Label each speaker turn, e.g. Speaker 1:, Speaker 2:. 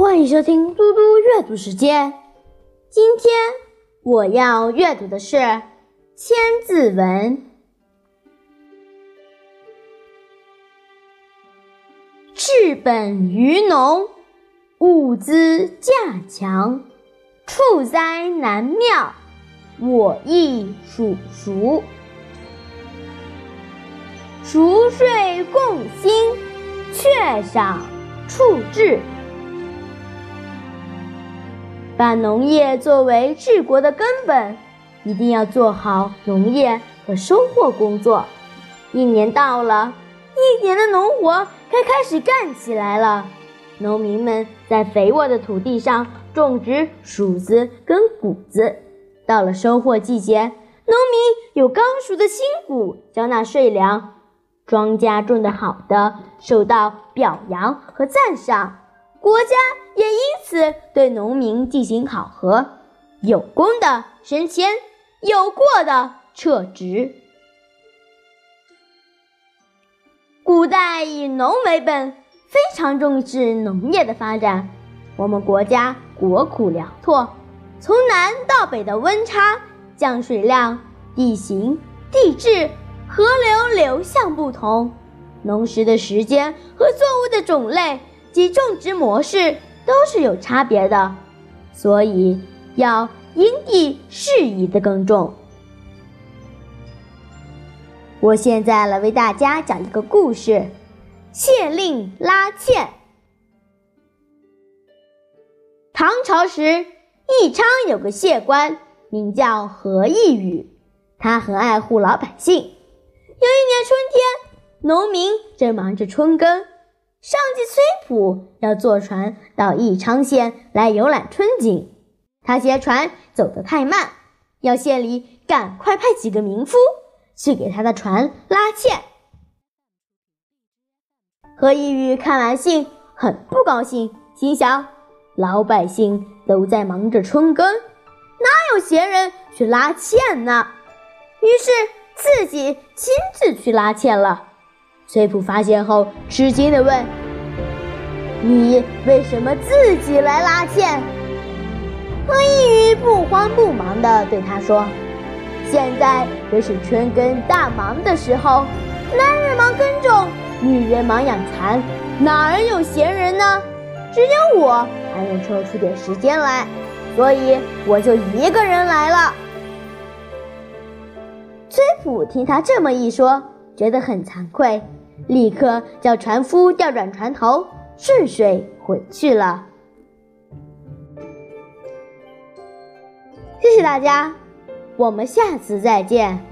Speaker 1: 欢迎收听嘟嘟阅读时间。今天我要阅读的是《千字文》。治本于农，物资价强，畜灾难妙，我亦属熟。熟睡共兴，却赏处置。把农业作为治国的根本，一定要做好农业和收获工作。一年到了，一年的农活该开始干起来了。农民们在肥沃的土地上种植黍子跟谷子，到了收获季节，农民有刚熟的新谷交纳税粮。庄稼种得好的，受到表扬和赞赏。国家也因对农民进行考核，有功的升迁，有过的撤职。古代以农为本，非常重视农业的发展。我们国家国土辽阔，从南到北的温差、降水量、地形、地质、河流流向不同，农时的时间和作物的种类。及种植模式都是有差别的，所以要因地适宜的耕种。我现在来为大家讲一个故事：县令拉纤。唐朝时，宜昌有个县官，名叫何义宇，他很爱护老百姓。有一年春天，农民正忙着春耕。上级崔普要坐船到宜昌县来游览春景，他嫌船走得太慢，要县里赶快派几个民夫去给他的船拉纤。何一宇看完信很不高兴，心想：老百姓都在忙着春耕，哪有闲人去拉纤呢？于是自己亲自去拉纤了。崔普发现后，吃惊地问：“你为什么自己来拉纤？”何一宇不慌不忙地对他说：“现在正是春耕大忙的时候，男人忙耕种，女人忙养蚕，哪儿有闲人呢？只有我还能抽出点时间来，所以我就一个人来了。”崔普听他这么一说，觉得很惭愧。立刻叫船夫调转船头，顺水回去了。谢谢大家，我们下次再见。